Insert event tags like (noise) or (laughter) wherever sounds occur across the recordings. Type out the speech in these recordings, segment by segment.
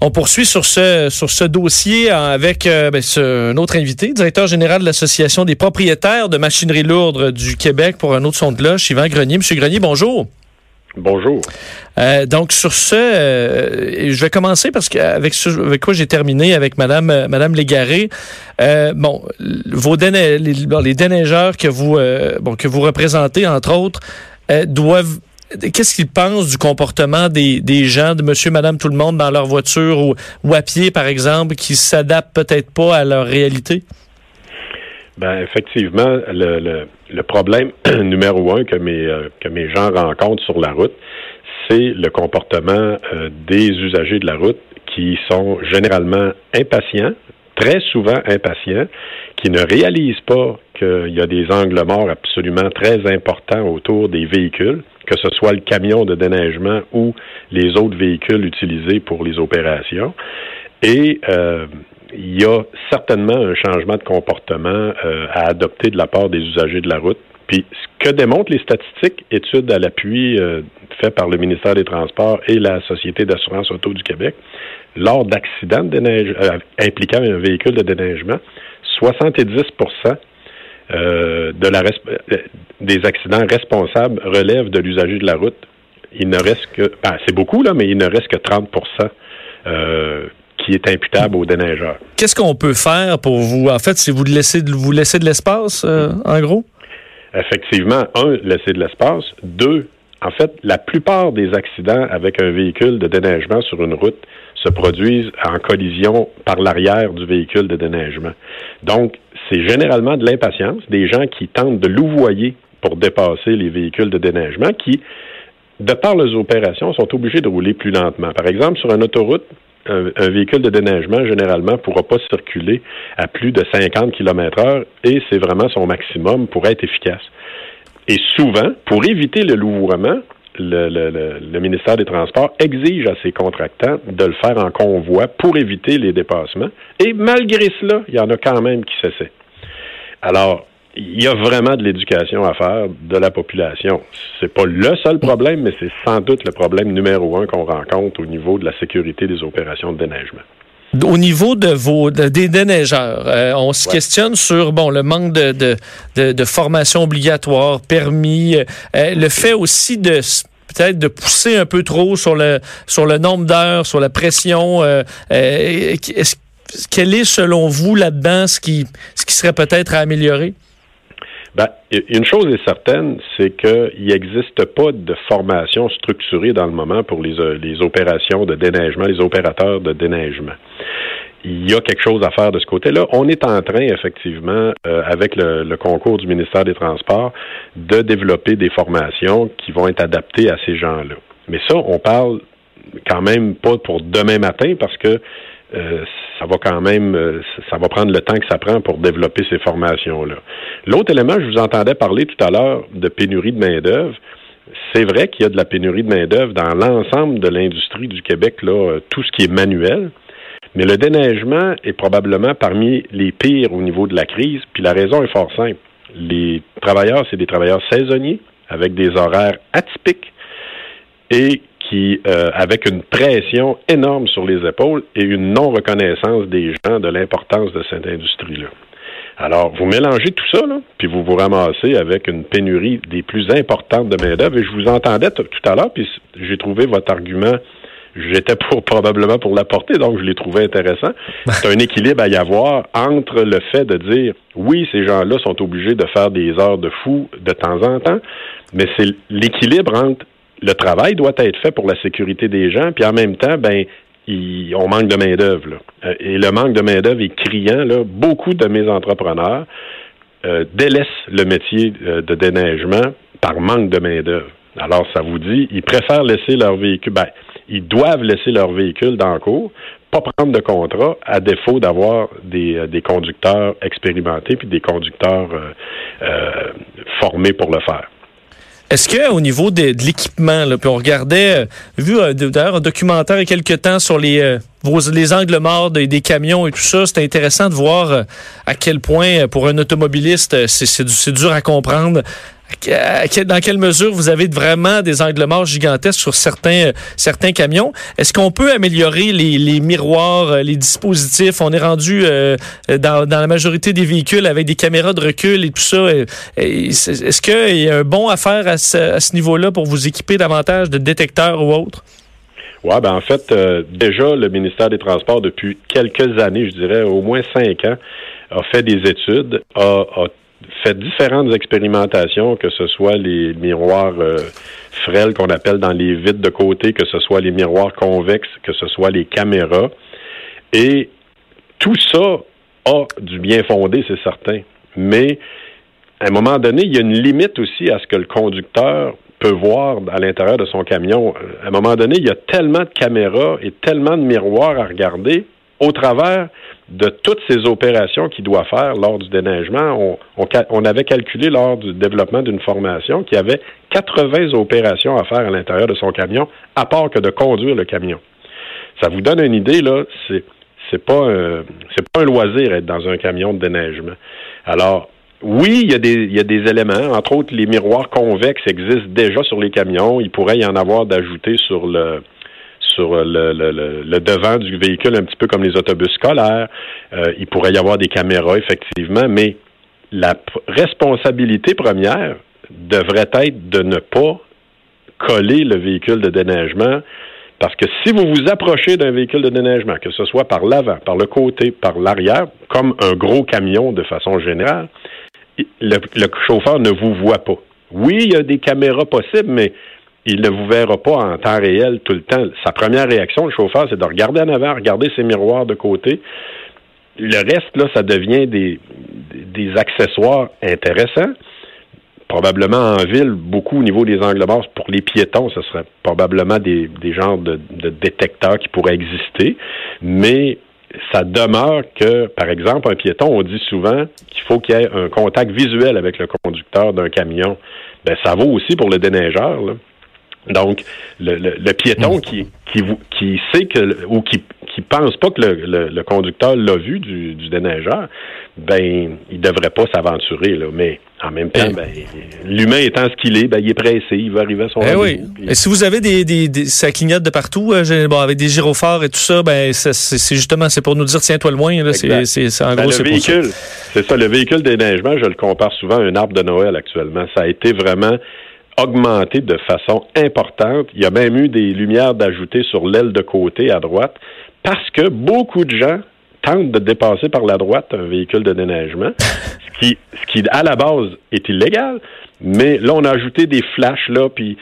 On poursuit sur ce sur ce dossier avec euh, ben, ce, un autre invité, directeur général de l'Association des propriétaires de machinerie lourde du Québec pour un autre son de cloche, Yvan Grenier. Monsieur Grenier, bonjour. Bonjour. Euh, donc sur ce, euh, je vais commencer parce qu'avec avec quoi j'ai terminé avec Madame euh, Madame Légaré. Euh, bon, vos déne les, les, déneigeurs que vous bon que vous représentez entre autres doivent Qu'est-ce qu'ils pensent du comportement des, gens, de monsieur, madame, tout le monde dans leur voiture ou, à pied, par exemple, qui s'adaptent peut-être pas à leur réalité? Ben effectivement, le problème (clears throat) numéro un que mes euh, que mes gens rencontrent sur la route, c'est le comportement euh, des usagers de la route qui sont généralement impatients, très souvent impatients, qui ne réalisent pas qu'il y a des angles morts absolument très importants autour des véhicules, que ce soit le camion de déneigement ou les autres véhicules utilisés pour les opérations. Et euh, il y a certainement un changement de comportement euh, à adopter de la part des usagers de la route. Puis, ce que démontrent les statistiques, études à l'appui euh, faites par le ministère des Transports et la Société d'assurance auto du Québec, lors d'accidents de impliquant un véhicule de déneigement, 70 euh, de la des accidents responsables relèvent de l'usager de la route. Il ne reste que, ben, c'est beaucoup là, mais il ne reste que 30 euh, qui est imputable au déneigeur. Qu'est-ce qu'on peut faire pour vous? En fait, si vous laissez, vous laissez de l'espace, euh, en gros? Effectivement, un, laisser de l'espace. Deux, en fait, la plupart des accidents avec un véhicule de déneigement sur une route se produisent en collision par l'arrière du véhicule de déneigement. Donc, c'est généralement de l'impatience, des gens qui tentent de louvoyer pour dépasser les véhicules de déneigement qui, de par leurs opérations, sont obligés de rouler plus lentement. Par exemple, sur une autoroute, un, véhicule de déneigement, généralement, ne pourra pas circuler à plus de 50 km heure et c'est vraiment son maximum pour être efficace. Et souvent, pour éviter le louvoiement, le, le, ministère des Transports exige à ses contractants de le faire en convoi pour éviter les dépassements. Et malgré cela, il y en a quand même qui s'essaient. Alors, il y a vraiment de l'éducation à faire de la population. C'est pas le seul problème, mais c'est sans doute le problème numéro un qu'on rencontre au niveau de la sécurité des opérations de déneigement. Au niveau de vos des déneigeurs, euh, on se questionne sur bon le manque de, de, de, formation obligatoire, permis, euh, le fait aussi de peut-être de pousser un peu trop sur le sur le nombre d'heures, sur la pression. Euh, est quel est selon vous là-dedans ce qui serait peut-être à améliorer? Ben, une chose est certaine, c'est qu'il n'existe pas de formation structurée dans le moment pour les, euh, les opérations de déneigement, les opérateurs de déneigement il y a quelque chose à faire de ce côté-là. On est en train, effectivement, euh, avec le, le, concours du ministère des Transports, de développer des formations qui vont être adaptées à ces gens-là. Mais ça, on parle quand même pas pour demain matin parce que euh, ça va quand même, euh, ça va prendre le temps que ça prend pour développer ces formations-là. L'autre élément, je vous entendais parler tout à l'heure de pénurie de main-d'œuvre. C'est vrai qu'il y a de la pénurie de main-d'œuvre dans l'ensemble de l'industrie du Québec, là, euh, tout ce qui est manuel. Mais le déneigement est probablement parmi les pires au niveau de la crise, puis la raison est fort simple. Les travailleurs, c'est des travailleurs saisonniers avec des horaires atypiques et euh, avec une pression énorme sur les épaules et une non-reconnaissance des gens de l'importance de cette industrie-là. Alors, vous mélangez tout ça, là, puis vous vous ramassez avec une pénurie des plus importantes de main-d'œuvre. Et je vous entendais tout à l'heure, puis j'ai trouvé votre argument. J'étais pour probablement pour l'apporter, donc je l'ai trouvé intéressant. C'est un équilibre à y avoir entre le fait de dire oui, ces gens-là sont obligés de faire des heures de fou de temps en temps, mais c'est l'équilibre entre le travail doit être fait pour la sécurité des gens, puis en même temps, ben, on manque de main-d'œuvre. Euh, et le manque de main-d'œuvre est criant. Beaucoup de mes entrepreneurs euh, délaissent le métier euh, de déneigement par manque de main-d'œuvre. Alors, ça vous dit, ils préfèrent laisser leur véhicule. Ben, ils doivent laisser leur véhicule dans le cours, pas prendre de contrat à défaut d'avoir des, des, conducteurs expérimentés puis des conducteurs formés pour le faire. Est-ce que au niveau de, l'équipement, puis on regardait, vu d'ailleurs un documentaire il y a quelques temps sur les les angles morts des camions et tout ça, c'était intéressant de voir à quel point pour un automobiliste c'est dur à comprendre dans quelle mesure vous avez vraiment des angles morts gigantesques sur certains, certains camions? Est-ce qu'on peut améliorer les, miroirs, euh, les dispositifs? On est rendu euh, dans, la majorité des véhicules avec des caméras de recul et tout ça. Est-ce qu'il y a un bon à faire à ce, niveau-là pour vous équiper davantage de détecteurs ou autres? Oui, ben en fait, euh, déjà, le ministère des Transports, depuis quelques années, je dirais au moins cinq ans, a fait des études, a fait différentes expérimentations, que ce soit les miroirs euh, frêles qu'on appelle dans les vitres de côté, que ce soit les miroirs convexes, que ce soit les caméras. Et tout ça a du bien fondé, c'est certain. Mais à un moment donné, il y a une limite aussi à ce que le conducteur peut voir à l'intérieur de son camion. À un moment donné, il y a tellement de caméras et tellement de miroirs à regarder au travers de toutes ces opérations qu'il doit faire lors du déneigement. On, avait calculé lors du développement d'une formation qu'il y avait 80 opérations à faire à l'intérieur de son camion, à part que de conduire le camion. Ça vous donne une idée, là, c'est pas un loisir être dans un camion de déneigement. Alors, oui, il y, a des, il y a des éléments, entre autres les miroirs convexes existent déjà sur les camions. Il pourrait y en avoir d'ajouter sur le sur le, devant du véhicule, un petit peu comme les autobus scolaires. Euh, il pourrait y avoir des caméras, effectivement, mais la responsabilité première devrait être de ne pas coller le véhicule de déneigement parce que si vous vous approchez d'un véhicule de déneigement, que ce soit par l'avant, par le côté, par l'arrière, comme un gros camion de façon générale, le, le, chauffeur ne vous voit pas. Oui, il y a des caméras possibles, mais il ne vous verra pas en temps réel tout le temps. Sa première réaction, le chauffeur, c'est de regarder en avant, regarder ses miroirs de côté. Le reste, là, ça devient des, accessoires intéressants. Probablement en ville, beaucoup au niveau des angles morts, pour les piétons, ce serait probablement des, genres de, de détecteurs qui pourraient exister. Mais ça demeure que, par exemple, un piéton, on dit souvent qu'il faut qu'il y ait un contact visuel avec le conducteur d'un camion. Ben, ça vaut aussi pour le déneigeur. Donc, le, le, piéton qui, qui, qui sait que ou qui, qui pense pas que le, le conducteur l'a vu du, du déneigeur, ben il devrait pas s'aventurer là. Mais en même temps, eh. ben, l'humain étant ce qu'il est, ben, il est pressé, il va arriver à son eh oui. Et si vous avez des, des, des, ça clignote de partout, euh, bon, avec des gyrophares et tout ça, ben c'est justement c'est pour nous dire tiens toi le moins là. C'est c'est en ben, gros c'est véhicule. C'est ça. Le véhicule déneigement, je le compare souvent à un arbre de Noël actuellement. Ça a été vraiment augmenté de façon importante. Il y a même eu des lumières d'ajouter sur l'aile de côté à droite parce que beaucoup de gens tentent de dépasser par la droite un véhicule de déneigement, (laughs) ce qui, ce qui à la base est illégal. Mais là, on a ajouté des flashs là, puis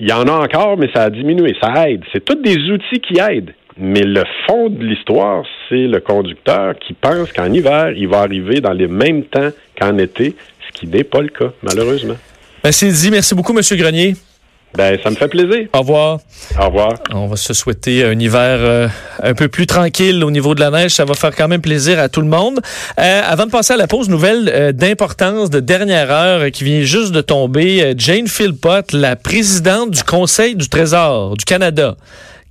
il y en a encore, mais ça a diminué. Ça aide. C'est tous des outils qui aident. Mais le fond de l'histoire, c'est le conducteur qui pense qu'en hiver, il va arriver dans les mêmes temps qu'en été, ce qui n'est pas le cas, malheureusement. Merci ben, dit. Merci beaucoup, M. Grenier. Ben, ça me fait plaisir. Au revoir. Au revoir. On va se souhaiter un hiver euh, un peu plus tranquille au niveau de la neige. Ça va faire quand même plaisir à tout le monde. Euh, avant de passer à la pause, nouvelle euh, d'importance de dernière heure qui vient juste de tomber. Jane Philpott, la présidente du Conseil du Trésor du Canada,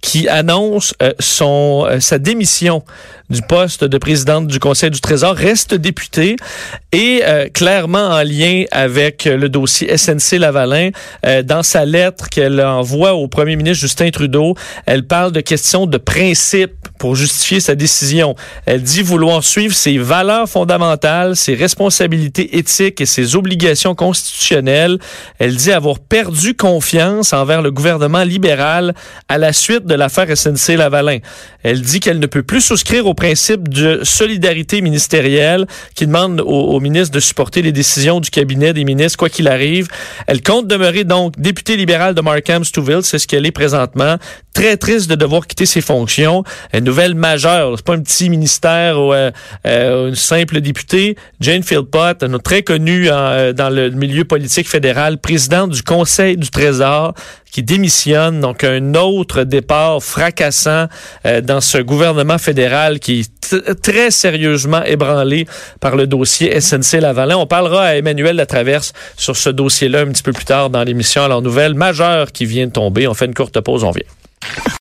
qui annonce son sa démission du poste de présidente du Conseil du Trésor reste députée et euh, clairement en lien avec le dossier SNC-Lavalin. Euh, dans sa lettre qu'elle envoie au premier ministre Justin Trudeau, elle parle de questions de principe pour justifier sa décision. Elle dit vouloir suivre ses valeurs fondamentales, ses responsabilités éthiques et ses obligations constitutionnelles. Elle dit avoir perdu confiance envers le gouvernement libéral à la suite de l'affaire SNC-Lavalin. Elle dit qu'elle ne peut plus souscrire au principe de solidarité ministérielle qui demande au, ministre de supporter les décisions du cabinet des ministres, quoi qu'il arrive. Elle compte demeurer donc députée libérale de Markham-Stouffville, c'est ce qu'elle est présentement. Très triste de devoir quitter ses fonctions. Nouvelle majeure. C'est pas un petit ministère ou euh, euh, une simple députée. Jane Philpott, très connue dans le milieu politique fédéral, présidente du Conseil du Trésor, qui démissionne. Donc, un autre départ fracassant dans ce gouvernement fédéral qui est très sérieusement ébranlé par le dossier SNC-Lavalin. On parlera à Emmanuel Latraverse sur ce dossier-là un petit peu plus tard dans l'émission. Alors, nouvelle majeure qui vient de tomber. On fait une courte pause, on vient.